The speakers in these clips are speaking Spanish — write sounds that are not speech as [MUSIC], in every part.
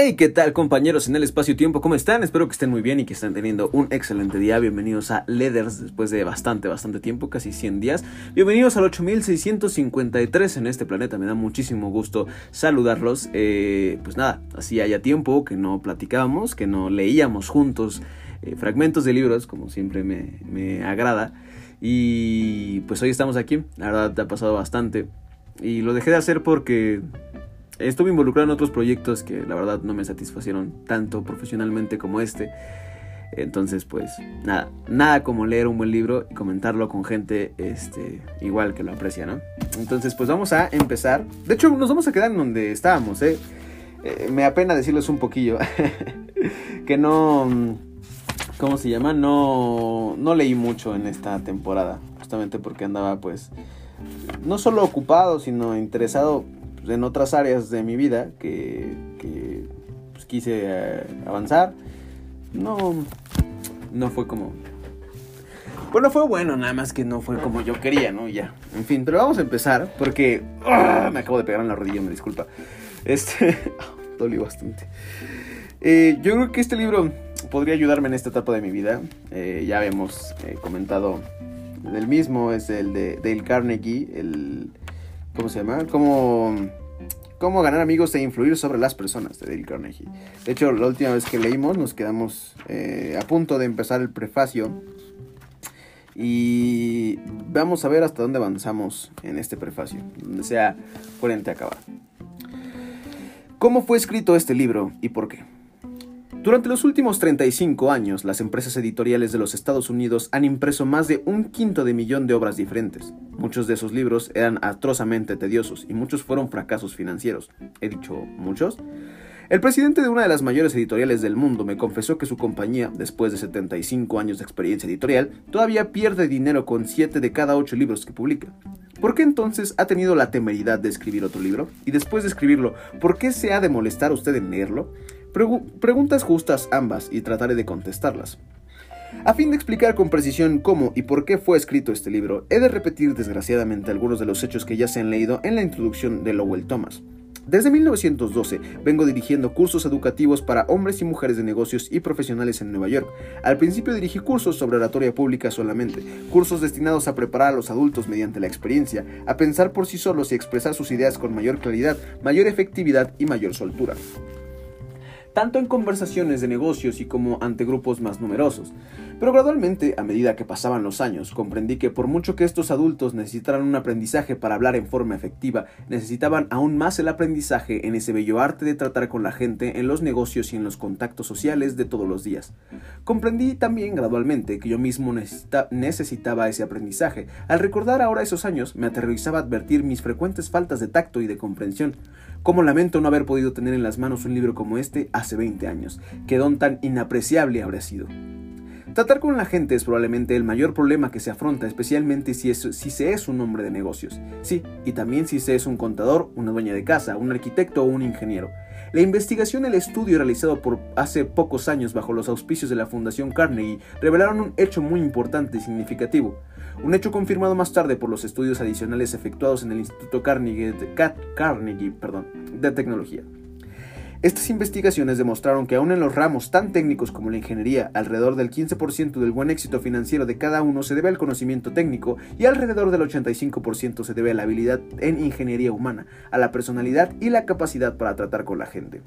Hey, ¿qué tal compañeros en el espacio-tiempo? ¿Cómo están? Espero que estén muy bien y que estén teniendo un excelente día. Bienvenidos a Leathers después de bastante, bastante tiempo, casi 100 días. Bienvenidos al 8653 en este planeta. Me da muchísimo gusto saludarlos. Eh, pues nada, así haya tiempo que no platicábamos, que no leíamos juntos eh, fragmentos de libros, como siempre me agrada. Y pues hoy estamos aquí. La verdad, te ha pasado bastante. Y lo dejé de hacer porque estuve involucrado en otros proyectos que la verdad no me satisfacieron tanto profesionalmente como este. Entonces, pues nada, nada como leer un buen libro y comentarlo con gente este, igual que lo aprecia, ¿no? Entonces, pues vamos a empezar. De hecho, nos vamos a quedar en donde estábamos, ¿eh? eh me apena decirles un poquillo [LAUGHS] que no... ¿Cómo se llama? No, no leí mucho en esta temporada, justamente porque andaba pues no solo ocupado, sino interesado en otras áreas de mi vida que, pues, quise eh, avanzar. No, no fue como... Bueno, fue bueno, nada más que no fue como yo quería, ¿no? Ya. En fin, pero vamos a empezar porque... ¡ah! me acabo de pegar en la rodilla, me disculpa. Este... [LAUGHS] dolió bastante. Eh, yo creo que este libro podría ayudarme en esta etapa de mi vida. Eh, ya habíamos comentado del mismo, es el de Dale Carnegie, el ¿Cómo se llama? Cómo, cómo ganar amigos e influir sobre las personas de Dale Carnegie. De hecho, la última vez que leímos nos quedamos eh, a punto de empezar el prefacio. Y vamos a ver hasta dónde avanzamos en este prefacio, donde sea coherente acabar. ¿Cómo fue escrito este libro y por qué? Durante los últimos 35 años, las empresas editoriales de los Estados Unidos han impreso más de un quinto de millón de obras diferentes. Muchos de esos libros eran atrozamente tediosos y muchos fueron fracasos financieros. ¿He dicho muchos? El presidente de una de las mayores editoriales del mundo me confesó que su compañía, después de 75 años de experiencia editorial, todavía pierde dinero con 7 de cada 8 libros que publica. ¿Por qué entonces ha tenido la temeridad de escribir otro libro? Y después de escribirlo, ¿por qué se ha de molestar usted en leerlo? Preguntas justas ambas y trataré de contestarlas. A fin de explicar con precisión cómo y por qué fue escrito este libro, he de repetir desgraciadamente algunos de los hechos que ya se han leído en la introducción de Lowell Thomas. Desde 1912 vengo dirigiendo cursos educativos para hombres y mujeres de negocios y profesionales en Nueva York. Al principio dirigí cursos sobre oratoria pública solamente, cursos destinados a preparar a los adultos mediante la experiencia, a pensar por sí solos y expresar sus ideas con mayor claridad, mayor efectividad y mayor soltura tanto en conversaciones de negocios y como ante grupos más numerosos. Pero gradualmente, a medida que pasaban los años, comprendí que por mucho que estos adultos necesitaran un aprendizaje para hablar en forma efectiva, necesitaban aún más el aprendizaje en ese bello arte de tratar con la gente en los negocios y en los contactos sociales de todos los días. Comprendí también gradualmente que yo mismo necesitaba ese aprendizaje. Al recordar ahora esos años, me aterrorizaba advertir mis frecuentes faltas de tacto y de comprensión. Cómo lamento no haber podido tener en las manos un libro como este hace 20 años. Qué don tan inapreciable habría sido. Tratar con la gente es probablemente el mayor problema que se afronta, especialmente si, si se es un hombre de negocios. Sí, y también si se es un contador, una dueña de casa, un arquitecto o un ingeniero. La investigación y el estudio realizado por hace pocos años bajo los auspicios de la Fundación Carnegie revelaron un hecho muy importante y significativo. Un hecho confirmado más tarde por los estudios adicionales efectuados en el Instituto Carnegie de Tecnología. Estas investigaciones demostraron que aún en los ramos tan técnicos como la ingeniería, alrededor del 15% del buen éxito financiero de cada uno se debe al conocimiento técnico y alrededor del 85% se debe a la habilidad en ingeniería humana, a la personalidad y la capacidad para tratar con la gente.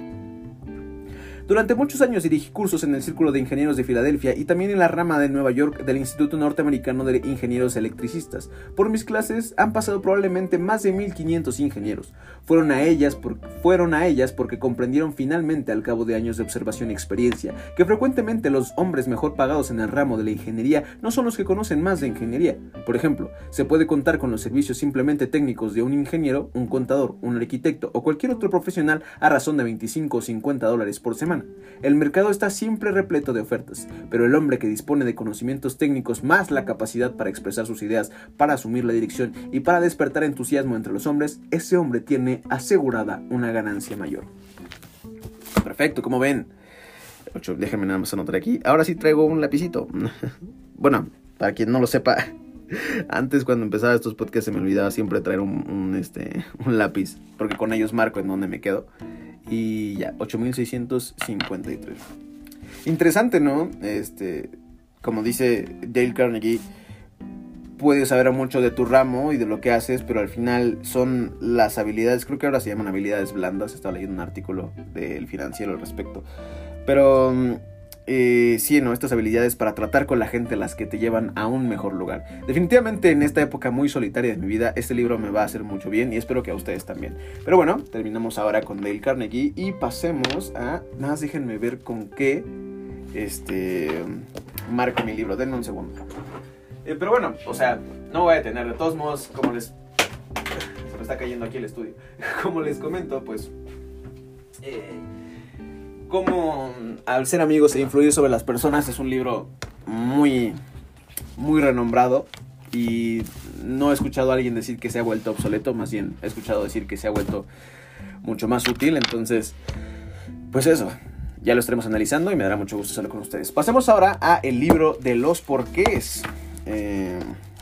Durante muchos años dirigí cursos en el Círculo de Ingenieros de Filadelfia y también en la rama de Nueva York del Instituto Norteamericano de Ingenieros Electricistas. Por mis clases han pasado probablemente más de 1500 ingenieros. Fueron a ellas, fueron a ellas porque comprendieron finalmente al cabo de años de observación y experiencia que frecuentemente los hombres mejor pagados en el ramo de la ingeniería no son los que conocen más de ingeniería. Por ejemplo, se puede contar con los servicios simplemente técnicos de un ingeniero, un contador, un arquitecto o cualquier otro profesional a razón de 25 o 50 dólares por semana. El mercado está siempre repleto de ofertas, pero el hombre que dispone de conocimientos técnicos más la capacidad para expresar sus ideas, para asumir la dirección y para despertar entusiasmo entre los hombres, ese hombre tiene asegurada una ganancia mayor. Perfecto, como ven. déjenme nada más anotar aquí. Ahora sí traigo un lapicito. [LAUGHS] bueno, para quien no lo sepa, [LAUGHS] antes cuando empezaba estos podcasts se me olvidaba siempre traer un, este, un lápiz, porque con ellos marco en donde me quedo. Y ya, 8653. Interesante, ¿no? Este, como dice Dale Carnegie, puedes saber mucho de tu ramo y de lo que haces, pero al final son las habilidades, creo que ahora se llaman habilidades blandas, estaba leyendo un artículo del financiero al respecto. Pero mm, eh, sí, ¿no? Estas habilidades para tratar con la gente las que te llevan a un mejor lugar. Definitivamente en esta época muy solitaria de mi vida, este libro me va a hacer mucho bien y espero que a ustedes también. Pero bueno, terminamos ahora con Dale Carnegie y pasemos a... Nada más déjenme ver con qué este, marco mi libro. Denme un segundo. Eh, pero bueno, o sea, no voy a detener. De todos modos, como les... Se me está cayendo aquí el estudio. [LAUGHS] Como les comento, pues... Eh, como al ser amigos e influir sobre las personas es un libro muy, muy renombrado y no he escuchado a alguien decir que se ha vuelto obsoleto, más bien he escuchado decir que se ha vuelto mucho más útil, entonces, pues eso, ya lo estaremos analizando y me dará mucho gusto hacerlo con ustedes. Pasemos ahora a el libro de los porqués. Eh,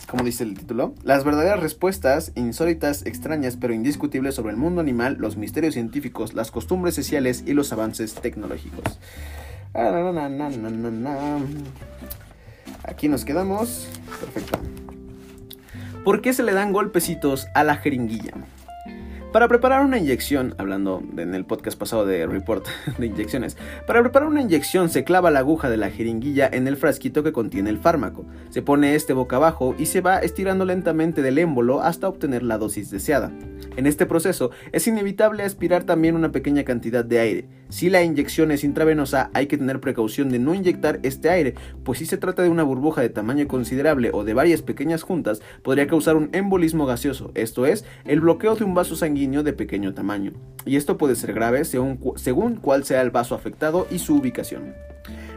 como dice el título, las verdaderas respuestas insólitas, extrañas pero indiscutibles sobre el mundo animal, los misterios científicos, las costumbres sociales y los avances tecnológicos. Aquí nos quedamos. Perfecto. ¿Por qué se le dan golpecitos a la jeringuilla? Para preparar una inyección, hablando en el podcast pasado de report [LAUGHS] de inyecciones, para preparar una inyección se clava la aguja de la jeringuilla en el frasquito que contiene el fármaco. Se pone este boca abajo y se va estirando lentamente del émbolo hasta obtener la dosis deseada. En este proceso es inevitable aspirar también una pequeña cantidad de aire. Si la inyección es intravenosa, hay que tener precaución de no inyectar este aire, pues si se trata de una burbuja de tamaño considerable o de varias pequeñas juntas, podría causar un embolismo gaseoso, esto es, el bloqueo de un vaso sanguíneo de pequeño tamaño. Y esto puede ser grave según, según cuál sea el vaso afectado y su ubicación.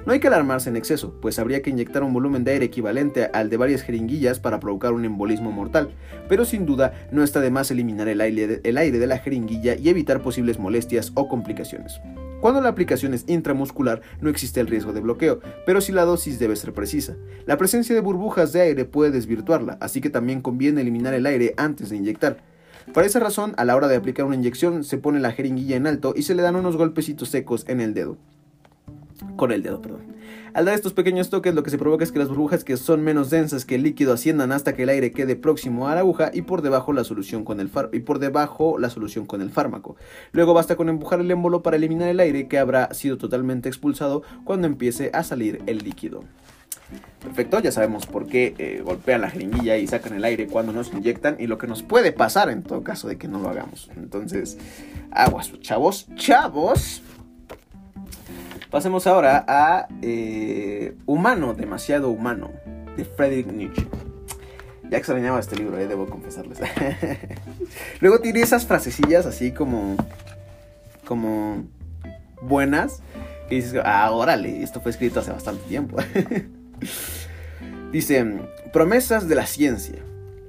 No hay que alarmarse en exceso, pues habría que inyectar un volumen de aire equivalente al de varias jeringuillas para provocar un embolismo mortal, pero sin duda no está de más eliminar el aire, de, la jeringuilla y evitar posibles molestias o complicaciones. Cuando la aplicación es intramuscular no existe el riesgo de bloqueo, pero si la dosis debe ser precisa. La presencia de burbujas de aire puede desvirtuarla, así que también conviene eliminar el aire antes de inyectar. Por esa razón, a la hora de aplicar una inyección, se pone la jeringuilla en alto y se le dan unos golpecitos secos en el dedo con el dedo, perdón. Al dar estos pequeños toques lo que se provoca es que las burbujas que son menos densas que el líquido asciendan hasta que el aire quede próximo a la aguja y por debajo la solución con el y por debajo la solución con el fármaco. Luego basta con empujar el émbolo para eliminar el aire que habrá sido totalmente expulsado cuando empiece a salir el líquido. Perfecto, ya sabemos por qué eh, golpean la jeringuilla y sacan el aire cuando nos inyectan y lo que nos puede pasar en todo caso de que no lo hagamos. Entonces, aguas, chavos, chavos. Pasemos ahora a eh, Humano, demasiado humano, de Friedrich Nietzsche. Ya extrañaba este libro, eh, debo confesarles. [LAUGHS] Luego tiene esas frasecillas así como. como. buenas. Que dices, ah, órale, esto fue escrito hace bastante tiempo. [LAUGHS] Dice: Promesas de la ciencia.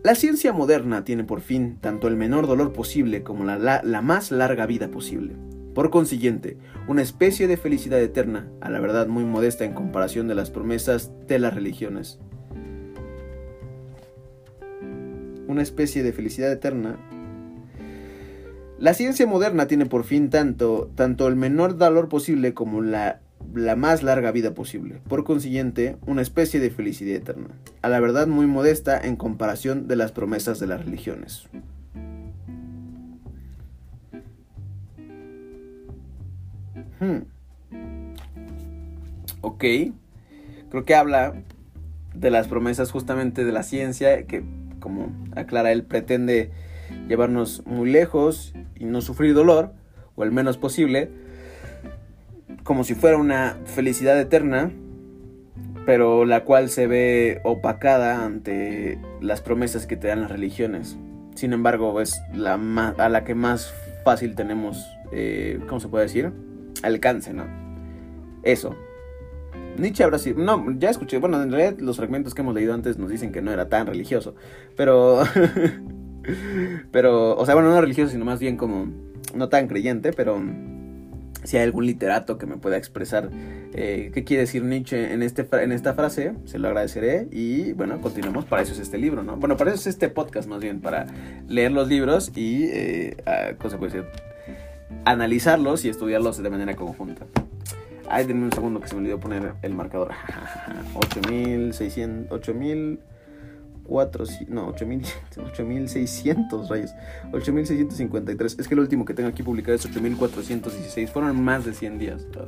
La ciencia moderna tiene por fin tanto el menor dolor posible como la más larga vida posible. Por consiguiente, una especie de felicidad eterna, a la verdad muy modesta en comparación de las promesas de las religiones. Una especie de felicidad eterna. La ciencia moderna tiene por fin tanto, tanto el menor valor posible como la, la más larga vida posible. Por consiguiente, una especie de felicidad eterna, a la verdad muy modesta en comparación de las promesas de las religiones. Hmm. Ok. Creo que habla de las promesas justamente de la ciencia, que como aclara él pretende llevarnos muy lejos y no sufrir dolor, o el menos posible, como si fuera una felicidad eterna, pero la cual se ve opacada ante las promesas que te dan las religiones. Sin embargo, es la a la que más fácil tenemos, eh, ¿cómo se puede decir? Alcance, ¿no? Eso. Nietzsche habrá sido... No, ya escuché, bueno, en realidad los fragmentos que hemos leído antes nos dicen que no era tan religioso, pero... [LAUGHS] pero, o sea, bueno, no religioso, sino más bien como no tan creyente, pero si hay algún literato que me pueda expresar eh, qué quiere decir Nietzsche en, este, en esta frase, se lo agradeceré. Y bueno, continuemos. Para eso es este libro, ¿no? Bueno, para eso es este podcast más bien, para leer los libros y, eh, ¿cómo se puede decir? Analizarlos y estudiarlos de manera conjunta. Ay, denme un segundo que se me olvidó poner el marcador. [LAUGHS] 8600, 8000, no, 8600 [LAUGHS] rayos. 8653. Es que el último que tengo aquí publicado es 8416. Fueron más de 100 días. Oh,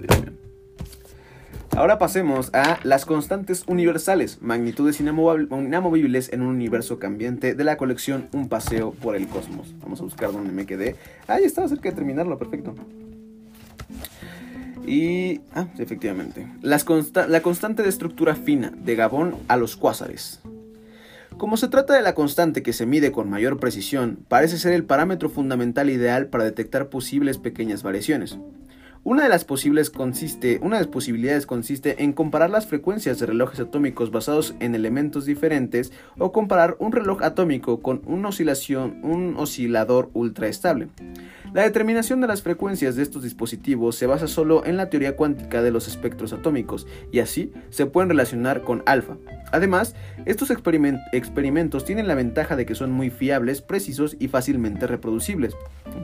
Ahora pasemos a las constantes universales, magnitudes inamovibles en un universo cambiante de la colección Un paseo por el cosmos. Vamos a buscar dónde me quedé. Ahí estaba cerca de terminarlo, perfecto. Y. Ah, efectivamente. la constante de estructura fina, de Gabón a los cuásares. Como se trata de la constante que se mide con mayor precisión, parece ser el parámetro fundamental ideal para detectar posibles pequeñas variaciones. Una de las posibles consiste, una de las posibilidades consiste en comparar las frecuencias de relojes atómicos basados en elementos diferentes o comparar un reloj atómico con una oscilación, un oscilador ultra estable. La determinación de las frecuencias de estos dispositivos se basa solo en la teoría cuántica de los espectros atómicos y así se pueden relacionar con alfa. Además, estos experimentos tienen la ventaja de que son muy fiables, precisos y fácilmente reproducibles.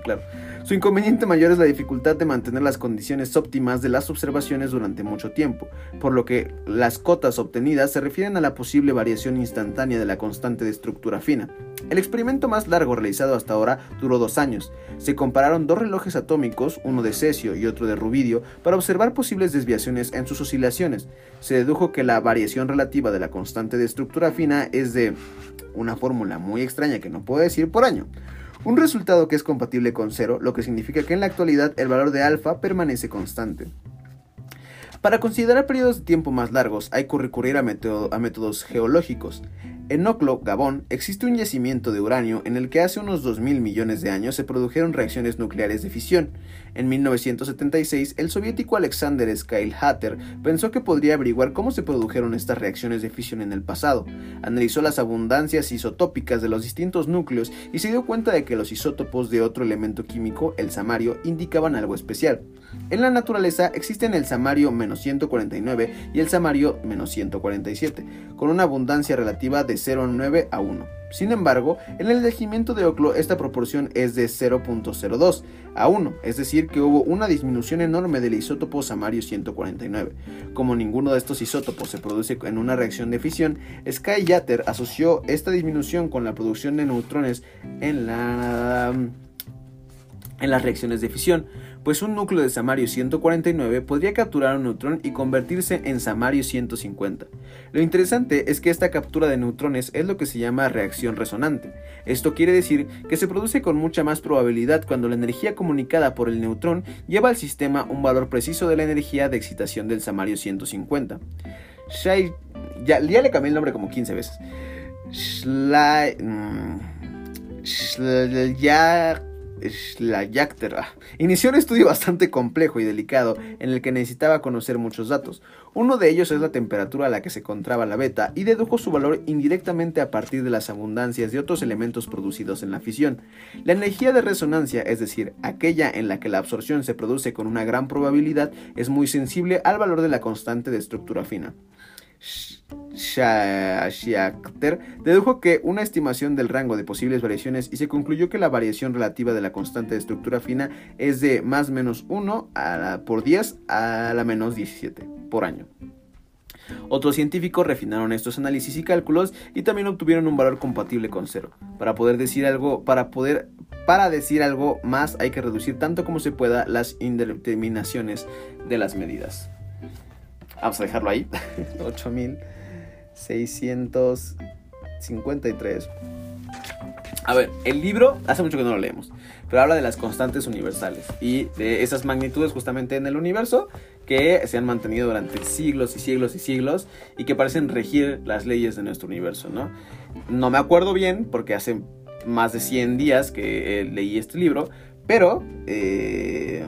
Claro. Su inconveniente mayor es la dificultad de mantener las condiciones óptimas de las observaciones durante mucho tiempo, por lo que las cotas obtenidas se refieren a la posible variación instantánea de la constante de estructura fina. El experimento más largo realizado hasta ahora duró dos años. Se compararon dos relojes atómicos, uno de cesio y otro de rubidio, para observar posibles desviaciones en sus oscilaciones. Se dedujo que la variación relativa de la constante de estructura fina es de una fórmula muy extraña que no puedo decir por año. Un resultado que es compatible con cero, lo que significa que en la actualidad el valor de alfa permanece constante. Para considerar periodos de tiempo más largos hay que recurrir a, métodos geológicos. En Noclo, Gabón, existe un yacimiento de uranio en el que hace unos 2.000 millones de años se produjeron reacciones nucleares de fisión. En 1976, el soviético Alexander Hatter pensó que podría averiguar cómo se produjeron estas reacciones de fisión en el pasado. Analizó las abundancias isotópicas de los distintos núcleos y se dio cuenta de que los isótopos de otro elemento químico, el samario, indicaban algo especial. En la naturaleza existen el samario menos 149 y el samario menos 147, con una abundancia relativa de 0,9 a 1. Sin embargo, en el regimiento de Oclo esta proporción es de 0.02 a 1, es decir, que hubo una disminución enorme del isótopo samario 149. Como ninguno de estos isótopos se produce en una reacción de fisión, Sky Yatter asoció esta disminución con la producción de neutrones en, la, en las reacciones de fisión pues un núcleo de samario 149 podría capturar un neutrón y convertirse en samario 150. Lo interesante es que esta captura de neutrones es lo que se llama reacción resonante. Esto quiere decir que se produce con mucha más probabilidad cuando la energía comunicada por el neutrón lleva al sistema un valor preciso de la energía de excitación del samario 150. ya, le cambié el nombre como 15 veces. Mm, inició un estudio bastante complejo y delicado en el que necesitaba conocer muchos datos. Uno de ellos es la temperatura a la que se encontraba la beta y dedujo su valor indirectamente a partir de las abundancias de otros elementos producidos en la fisión. La energía de resonancia, es decir, aquella en la que la absorción se produce con una gran probabilidad, es muy sensible al valor de la constante de estructura fina. Schachter dedujo que una estimación del rango de posibles variaciones y se concluyó que la variación relativa de la constante de estructura fina es de más menos 1 por 10 a la menos 17 por año. Otros científicos refinaron estos análisis y cálculos y también obtuvieron un valor compatible con cero. Para poder decir algo, para poder para decir algo más hay que reducir tanto como se pueda las indeterminaciones de las medidas. Vamos a dejarlo ahí. [LAUGHS] 8653. A ver, el libro hace mucho que no lo leemos, pero habla de las constantes universales y de esas magnitudes justamente en el universo que se han mantenido durante siglos y siglos y siglos y que parecen regir las leyes de nuestro universo, ¿no? No me acuerdo bien porque hace más de 100 días que leí este libro, pero eh,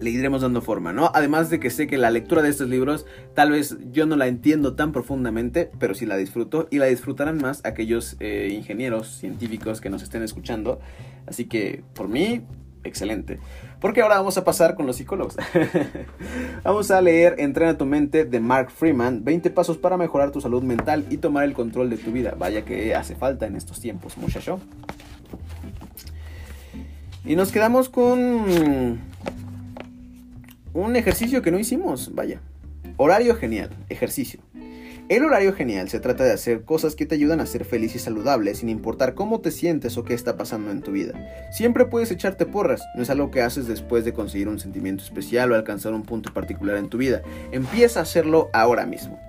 le iremos dando forma, ¿no? Además de que sé que la lectura de estos libros tal vez yo no la entiendo tan profundamente, pero sí la disfruto y la disfrutarán más aquellos eh, ingenieros científicos que nos estén escuchando. Así que por mí, excelente. Porque ahora vamos a pasar con los psicólogos. [LAUGHS] vamos a leer Entrena tu mente de Mark Freeman, 20 pasos para mejorar tu salud mental y tomar el control de tu vida. Vaya que hace falta en estos tiempos, muchacho. Y nos quedamos con un ejercicio que no hicimos, vaya. Horario genial, ejercicio. El horario genial se trata de hacer cosas que te ayudan a ser feliz y saludable sin importar cómo te sientes o qué está pasando en tu vida. Siempre puedes echarte porras, no es algo que haces después de conseguir un sentimiento especial o alcanzar un punto particular en tu vida. Empieza a hacerlo ahora mismo.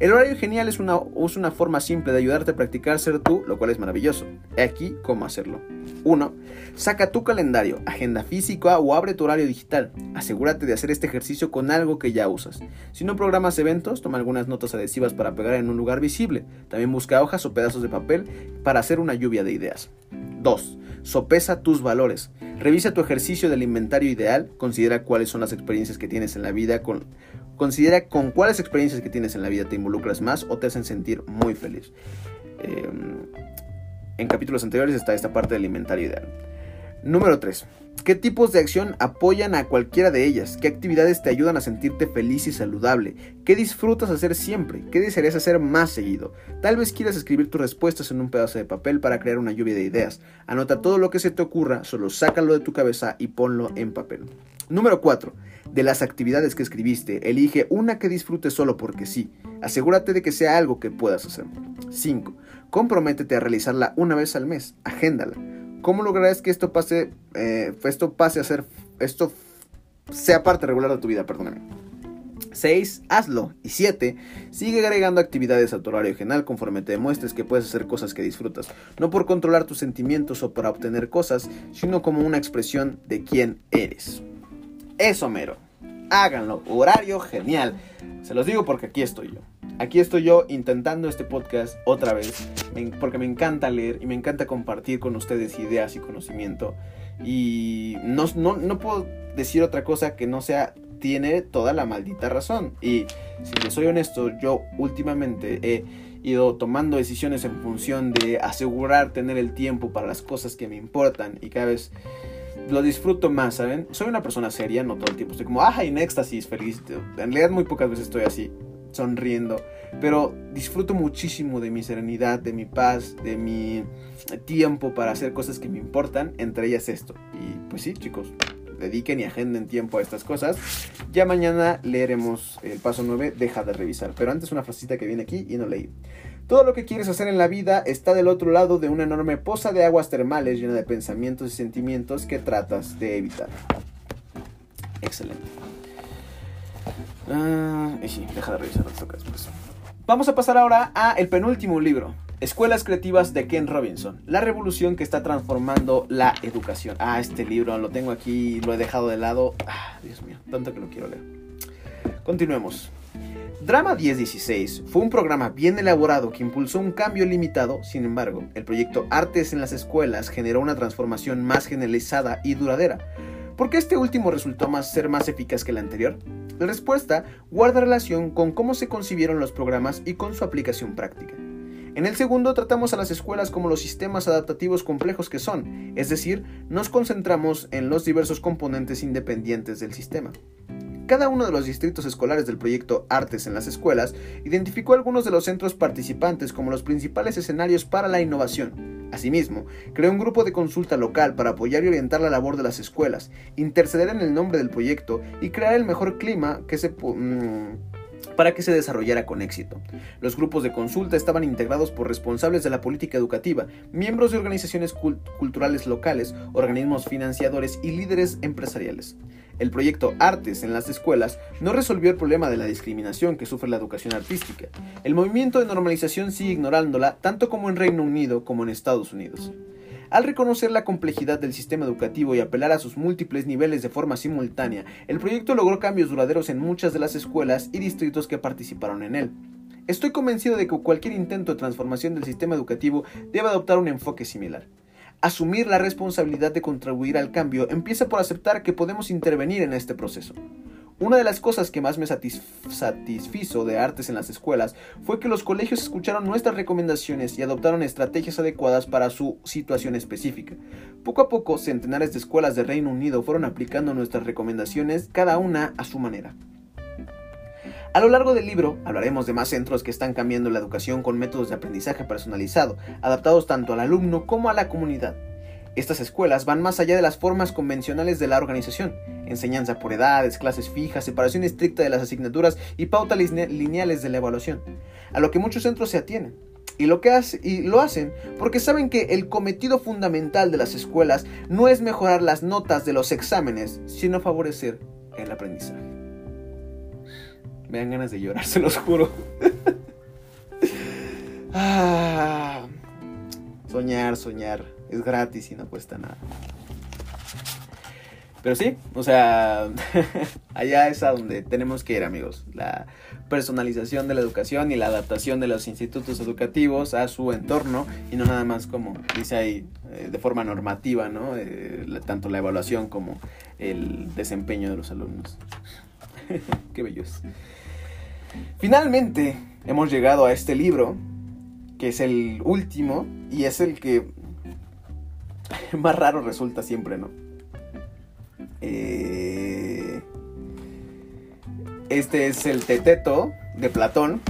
El horario genial es una, es una forma simple de ayudarte a practicar ser tú, lo cual es maravilloso. Aquí cómo hacerlo. 1. Saca tu calendario, agenda física o abre tu horario digital. Asegúrate de hacer este ejercicio con algo que ya usas. Si no programas eventos, toma algunas notas adhesivas para pegar en un lugar visible. También busca hojas o pedazos de papel para hacer una lluvia de ideas. 2. Sopesa tus valores. Revisa tu ejercicio del inventario ideal, considera cuáles son las experiencias que tienes en la vida con Considera con cuáles experiencias que tienes en la vida te involucras más o te hacen sentir muy feliz. Em, en capítulos anteriores está esta parte del inventario ideal. Número 3. ¿Qué tipos de acción apoyan a cualquiera de ellas? ¿Qué actividades te ayudan a sentirte feliz y saludable? ¿Qué disfrutas hacer siempre? ¿Qué desearías hacer más seguido? Tal vez quieras escribir tus respuestas en un pedazo de papel para crear una lluvia de ideas. Anota todo lo que se te ocurra, solo sácalo de tu cabeza y ponlo en papel. Número 4. De las actividades que escribiste, elige una que disfrutes solo porque sí. Asegúrate de que sea algo que puedas hacer. 5. Comprométete a realizarla una vez al mes. Agéndala. ¿Cómo lograrás que esto pase, eh, esto pase a ser, esto sea parte regular de tu vida? Perdóname. 6. Hazlo. Y 7. Sigue agregando actividades a tu horario general conforme te demuestres que puedes hacer cosas que disfrutas. No por controlar tus sentimientos o para obtener cosas, sino como una expresión de quién eres. Eso mero. Háganlo. Horario genial. Se los digo porque aquí estoy yo. Aquí estoy yo intentando este podcast otra vez, porque me encanta leer y me encanta compartir con ustedes ideas y conocimiento. Y no, no, puedo decir otra cosa que no sea, tiene toda la maldita razón. Y si les soy honesto, yo últimamente he ido tomando decisiones en función de asegurar tener el tiempo para las cosas que me importan y cada vez lo disfruto más, ¿saben? Soy una persona seria, no todo el tiempo estoy como, ah, en éxtasis, feliz. En realidad muy pocas veces estoy así, sonriendo. Pero disfruto muchísimo de mi serenidad, de mi paz, de mi tiempo para hacer cosas que me importan, entre ellas esto. Y pues sí, chicos, dediquen y agenden tiempo a estas cosas. Ya mañana leeremos el paso 9, deja de revisar. Pero antes una frasita que viene aquí y no leí. Todo lo que quieres hacer en la vida está del otro lado de una enorme poza de aguas termales llena de pensamientos y sentimientos que tratas de evitar. Excelente. Ah, y sí, deja de revisar lo que después. Vamos a pasar ahora a el penúltimo libro, Escuelas Creativas de Ken Robinson, la revolución que está transformando la educación. Ah, este libro lo tengo aquí, lo he dejado de lado. Ah, Dios mío, tanto que lo quiero leer. Continuemos. Drama 1016 fue un programa bien elaborado que impulsó un cambio limitado, sin embargo, el proyecto Artes en las Escuelas generó una transformación más generalizada y duradera. ¿Por qué este último resultó más ser más eficaz que el anterior? La respuesta guarda relación con cómo se concibieron los programas y con su aplicación práctica. En el segundo tratamos a las escuelas como los sistemas adaptativos complejos que son, es decir, nos concentramos en los diversos componentes independientes del sistema. Cada uno de los distritos escolares del proyecto Artes en las Escuelas identificó algunos de los centros participantes como los principales escenarios para la innovación. Asimismo, creó un grupo de consulta local para apoyar y orientar la labor de las escuelas, interceder en el nombre del proyecto y crear el mejor clima. Mm, para que se desarrollara con éxito. Los grupos de consulta estaban integrados por responsables de la política educativa, miembros de organizaciones culturales locales, organismos financiadores y líderes empresariales. El proyecto Artes en las escuelas no resolvió el problema de la discriminación que sufre la educación artística. El movimiento de normalización sigue ignorándola tanto como en Reino Unido como en Estados Unidos. Al reconocer la complejidad del sistema educativo y apelar a sus múltiples niveles de forma simultánea, el proyecto logró cambios duraderos en muchas de las escuelas y distritos que participaron en él. Estoy convencido de que cualquier intento de transformación del sistema educativo debe adoptar un enfoque similar. Asumir la responsabilidad de contribuir al cambio empieza por aceptar que podemos intervenir en este proceso. Una de las cosas que más me satisfizo de artes en las escuelas fue que los colegios escucharon nuestras recomendaciones y adoptaron estrategias adecuadas para su situación específica. Poco a poco, centenares de escuelas de Reino Unido fueron aplicando nuestras recomendaciones, cada una a su manera. A lo largo del libro hablaremos de más centros que están cambiando la educación con métodos de aprendizaje personalizado, adaptados tanto al alumno como a la comunidad. Estas escuelas van más allá de las formas convencionales de la organización. Enseñanza por edades, clases fijas, separación estricta de las asignaturas y pautas lineales de la evaluación, a lo que muchos centros se atienen. Y lo, que hace, lo hacen porque saben que el cometido fundamental de las escuelas no es mejorar las notas de los exámenes, sino favorecer el aprendizaje. Me dan ganas de llorar, [LAUGHS] se los juro. ah, soñar, soñar. Es gratis y no cuesta nada. Pero sí, o sea, [LAUGHS] allá es a donde tenemos que ir, amigos. La personalización de la educación y la adaptación de los institutos educativos a su entorno y no nada más como dice ahí eh, de forma normativa, ¿no? Eh, tanto la evaluación como el desempeño de los alumnos. [LAUGHS] Qué bellos. Finalmente hemos llegado a este libro, que es el último y es el que [LAUGHS] más raro resulta siempre, ¿no? Eh, este es el Teteto de Platón.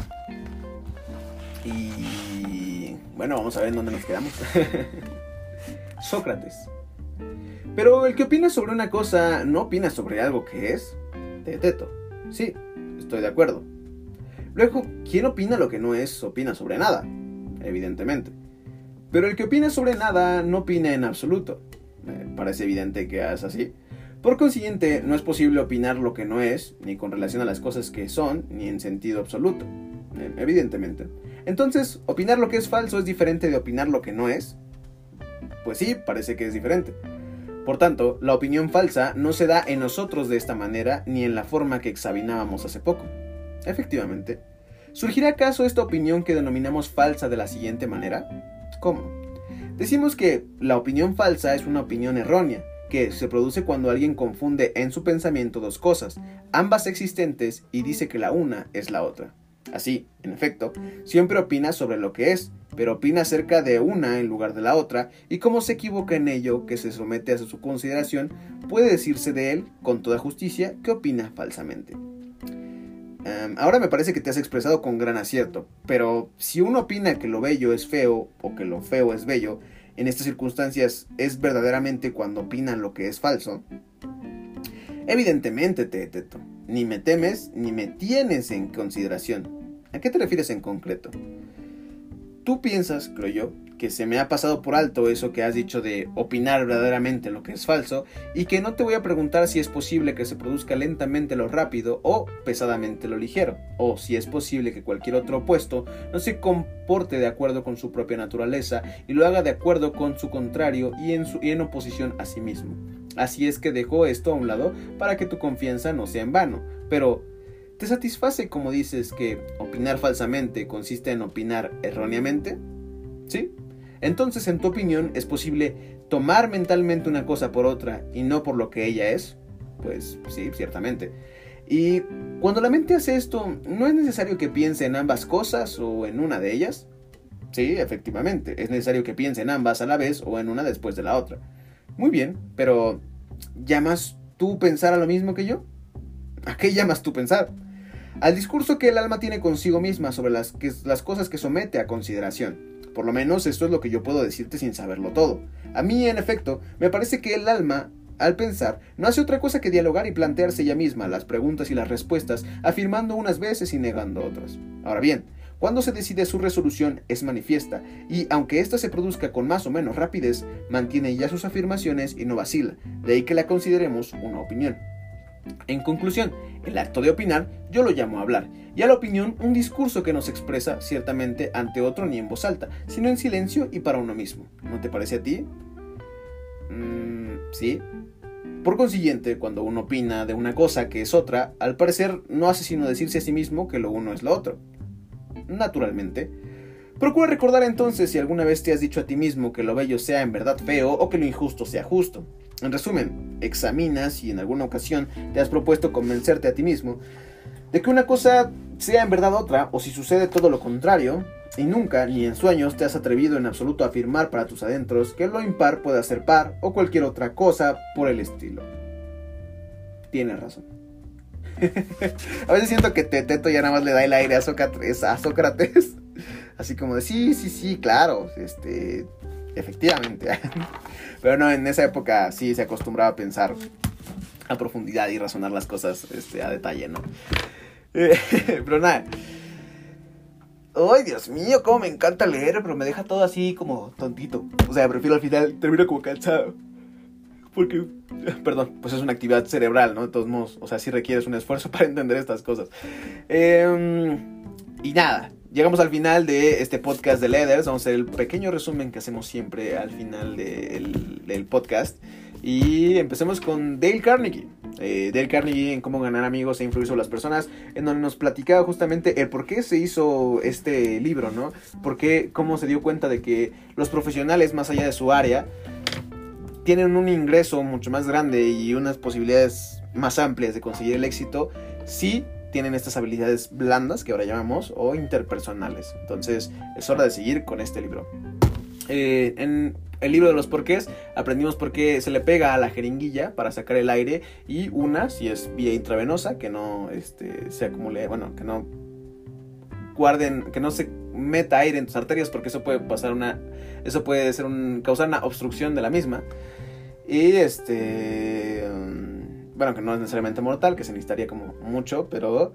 Y bueno, vamos a ver en dónde nos quedamos. [LAUGHS] Sócrates. Pero el que opina sobre una cosa no opina sobre algo que es Teteto. Sí, estoy de acuerdo. Luego, ¿quién opina lo que no es opina sobre nada? Evidentemente. Pero el que opina sobre nada no opina en absoluto. Parece evidente que es así. Por consiguiente, no es posible opinar lo que no es, ni con relación a las cosas que son, ni en sentido absoluto. Eh, evidentemente. Entonces, ¿opinar lo que es falso es diferente de opinar lo que no es? Pues sí, parece que es diferente. Por tanto, la opinión falsa no se da en nosotros de esta manera ni en la forma que examinábamos hace poco. Efectivamente. ¿Surgirá acaso esta opinión que denominamos falsa de la siguiente manera? ¿Cómo? Decimos que la opinión falsa es una opinión errónea, que se produce cuando alguien confunde en su pensamiento dos cosas, ambas existentes, y dice que la una es la otra. Así, en efecto, siempre opina sobre lo que es, pero opina acerca de una en lugar de la otra, y como se equivoca en ello que se somete a su consideración, puede decirse de él, con toda justicia, que opina falsamente. Em, ahora me parece que te has expresado con gran acierto, pero si uno opina que lo bello es feo o que lo feo es bello, en estas circunstancias es verdaderamente cuando opinan lo que es falso? Evidentemente, Teteto, ni me temes ni me tienes en consideración. ¿A qué te refieres en concreto? Tú piensas, creo yo, que se me ha pasado por alto eso que has dicho de opinar verdaderamente lo que es falso y que no te voy a preguntar si es posible que se produzca lentamente lo rápido o pesadamente lo ligero, o si es posible que cualquier otro opuesto no se comporte de acuerdo con su propia naturaleza y lo haga de acuerdo con su contrario y en, su, y en oposición a sí mismo. Así es que dejo esto a un lado para que tu confianza no sea en vano, pero ¿Te satisface como dices que opinar falsamente consiste en opinar erróneamente? ¿Sí? Entonces, en tu opinión, ¿es posible tomar mentalmente una cosa por otra y no por lo que ella es? Pues sí, ciertamente. Y cuando la mente hace esto, ¿no es necesario que piense en ambas cosas o en una de ellas? Sí, efectivamente, es necesario que piense en ambas a la vez o en una después de la otra. Muy bien, pero ¿llamas tú pensar a lo mismo que yo? ¿A qué llamas tú pensar? Al discurso que el alma tiene consigo misma sobre las, cosas que somete a consideración. Por lo menos esto es lo que yo puedo decirte sin saberlo todo. A mí, en efecto, me parece que el alma, al pensar, no hace otra cosa que dialogar y plantearse ella misma las preguntas y las respuestas, afirmando unas veces y negando otras. Ahora bien, cuando se decide su resolución es manifiesta, y aunque ésta se produzca con más o menos rapidez, mantiene ya sus afirmaciones y no vacila, de ahí que la consideremos una opinión. En conclusión, el acto de opinar yo lo llamo hablar, y a la opinión un discurso que nos expresa ciertamente ante otro ni en voz alta, sino en silencio y para uno mismo. ¿No te parece a ti? Mm, sí. Por consiguiente, cuando uno opina de una cosa que es otra, al parecer no hace sino decirse a sí mismo que lo uno es lo otro. Naturalmente. Procura recordar entonces si alguna vez te has dicho a ti mismo que lo bello sea en verdad feo o que lo injusto sea justo. En resumen, examina si en alguna ocasión te has propuesto convencerte a ti mismo de que una cosa sea en verdad otra o si sucede todo lo contrario, y nunca, ni en sueños, te has atrevido en absoluto a afirmar para tus adentros que lo impar puede ser par o cualquier otra cosa por el estilo. Tienes razón. [LAUGHS] a veces siento que Teteto ya nada más le da el aire a Sócrates, a Sócrates. Así como de, sí, sí, sí, claro, este, efectivamente. [LAUGHS] Pero no, en esa época sí se acostumbraba a pensar a profundidad y razonar las cosas este, a detalle, ¿no? [LAUGHS] pero nada. Ay, Dios mío, cómo me encanta leer, pero me deja todo así como tontito. O sea, prefiero al final termino como cansado. Porque, perdón, pues es una actividad cerebral, ¿no? De todos modos, o sea, sí requieres un esfuerzo [LAUGHS] para entender estas cosas. Em, y nada, llegamos al final de este podcast de Leathers. Vamos a hacer el pequeño resumen que hacemos siempre al final del podcast. Y empecemos con Dale Carnegie. Eh, Dale Carnegie en cómo ganar amigos e influir sobre las personas, en donde nos platicaba justamente el por qué se hizo este libro, ¿no? Por qué, cómo se dio cuenta de que los profesionales, más allá de su área, tienen un ingreso mucho más grande y unas posibilidades más amplias de conseguir el éxito si tienen estas habilidades blandas que ahora llamamos o interpersonales. Entonces es hora de seguir con este libro. Eh, en el libro de los porqués aprendimos por qué se le pega a la jeringuilla para sacar el aire y una, si es vía intravenosa, que no este, se acumule, bueno, que no guarden, que no se meta aire en tus arterias porque eso puede pasar una, eso puede ser un, causar una obstrucción de la misma. Y este, bueno, que no es necesariamente mortal, que se necesitaría como mucho, pero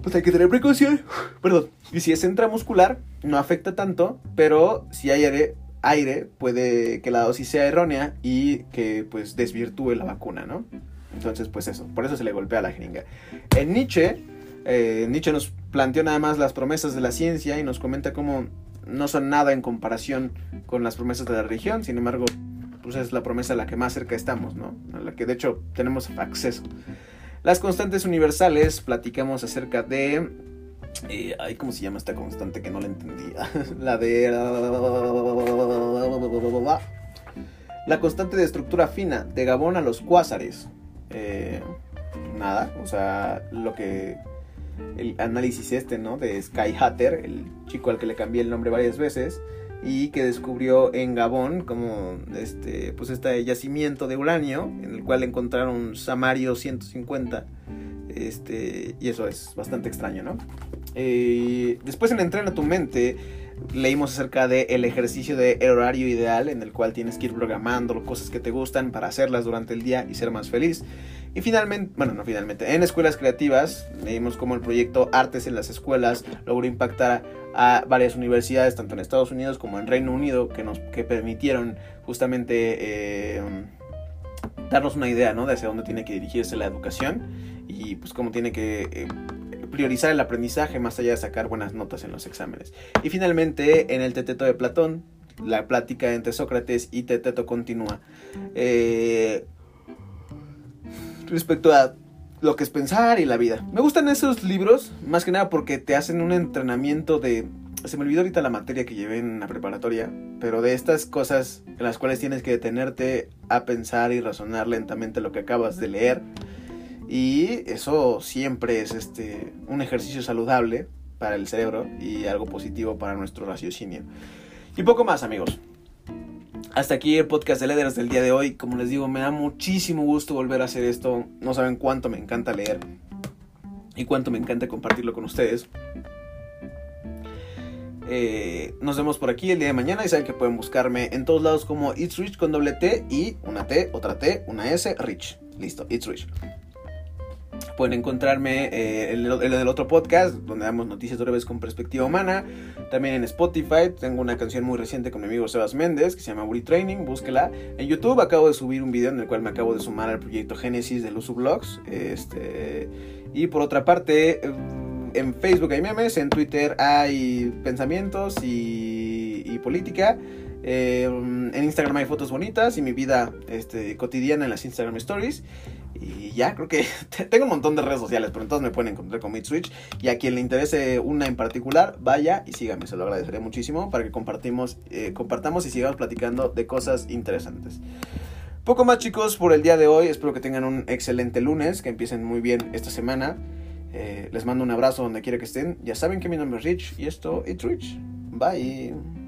pues hay que tener precaución. [LAUGHS] Perdón. Y si es intramuscular, no afecta tanto, pero si hay aire, puede que la dosis sea errónea y que pues desvirtúe la vacuna, ¿no? Entonces, pues eso, por eso se le golpea la jeringa. En Nietzsche, eh, Nietzsche nos planteó nada más las promesas de la ciencia y nos comenta cómo no son nada en comparación con las promesas de la religión, sin embargo, pues es la promesa a la que más cerca estamos, ¿no? A la que de hecho tenemos acceso. Las constantes universales, platicamos acerca de eh, ay, ¿cómo se llama esta constante que no la entendía? [LAUGHS] la de... La constante de estructura fina, de Gabón a los cuásares. Eh, nada, o sea, lo que... El análisis este, ¿no? De Sky Hatter, el chico al que le cambié el nombre varias veces y que descubrió en Gabón como este pues este yacimiento de uranio en el cual encontraron samario 150 este y eso es bastante extraño no eh, después en Entrena tu mente leímos acerca del el ejercicio de horario ideal en el cual tienes que ir programando cosas que te gustan para hacerlas durante el día y ser más feliz. Y finalmente, bueno, no finalmente, en escuelas creativas leímos cómo el proyecto Artes en las Escuelas logró impactar a varias universidades, tanto en Estados Unidos como en Reino Unido, que nos que permitieron justamente eh, darnos una idea ¿no? de hacia dónde tiene que dirigirse la educación y pues cómo tiene que... Eh, priorizar el aprendizaje más allá de sacar buenas notas en los exámenes. Y finalmente, en el Teteto de Platón, la plática entre Sócrates y Teteto continúa. Eh, respecto a lo que es pensar y la vida. Me gustan esos libros, más que nada porque te hacen un entrenamiento de... Se me olvidó ahorita la materia que llevé en la preparatoria, pero de estas cosas en las cuales tienes que detenerte a pensar y razonar lentamente lo que acabas de leer y eso siempre es este, un ejercicio saludable para el cerebro y algo positivo para nuestro raciocinio. Y poco más, amigos. Hasta aquí el podcast de Leaders del día de hoy. Como les digo, me da muchísimo gusto volver a hacer esto. No saben cuánto me encanta leer y cuánto me encanta compartirlo con ustedes. Eh, nos vemos por aquí el día de mañana y saben que pueden buscarme en todos lados como It's Rich con doble T y una T, otra T, una S, Rich. Listo, It's Rich. Pueden encontrarme eh, en, el, otro podcast, donde damos noticias breves con perspectiva humana. También en Spotify, tengo una canción muy reciente con mi amigo Sebas Méndez, que se llama Buri Training, búsquela. En YouTube acabo de subir un video en el cual me acabo de sumar al proyecto Génesis de Luzu Vlogs. Este, y por otra parte, en Facebook hay memes, en Twitter hay pensamientos y, y política. Eh, en Instagram hay fotos bonitas y mi vida este, cotidiana en las Instagram Stories. Y ya, creo que [LAUGHS] tengo un montón de redes sociales, pero entonces me pueden encontrar con Switch Y a quien le interese una en particular, vaya y síganme, se lo agradeceré muchísimo para que compartimos, eh, compartamos y sigamos platicando de cosas interesantes. Poco más chicos por el día de hoy, espero que tengan un excelente lunes, que empiecen muy bien esta semana. Eh, les mando un abrazo donde quiera que estén. Ya saben que mi nombre es Rich y esto, It's Rich. Bye.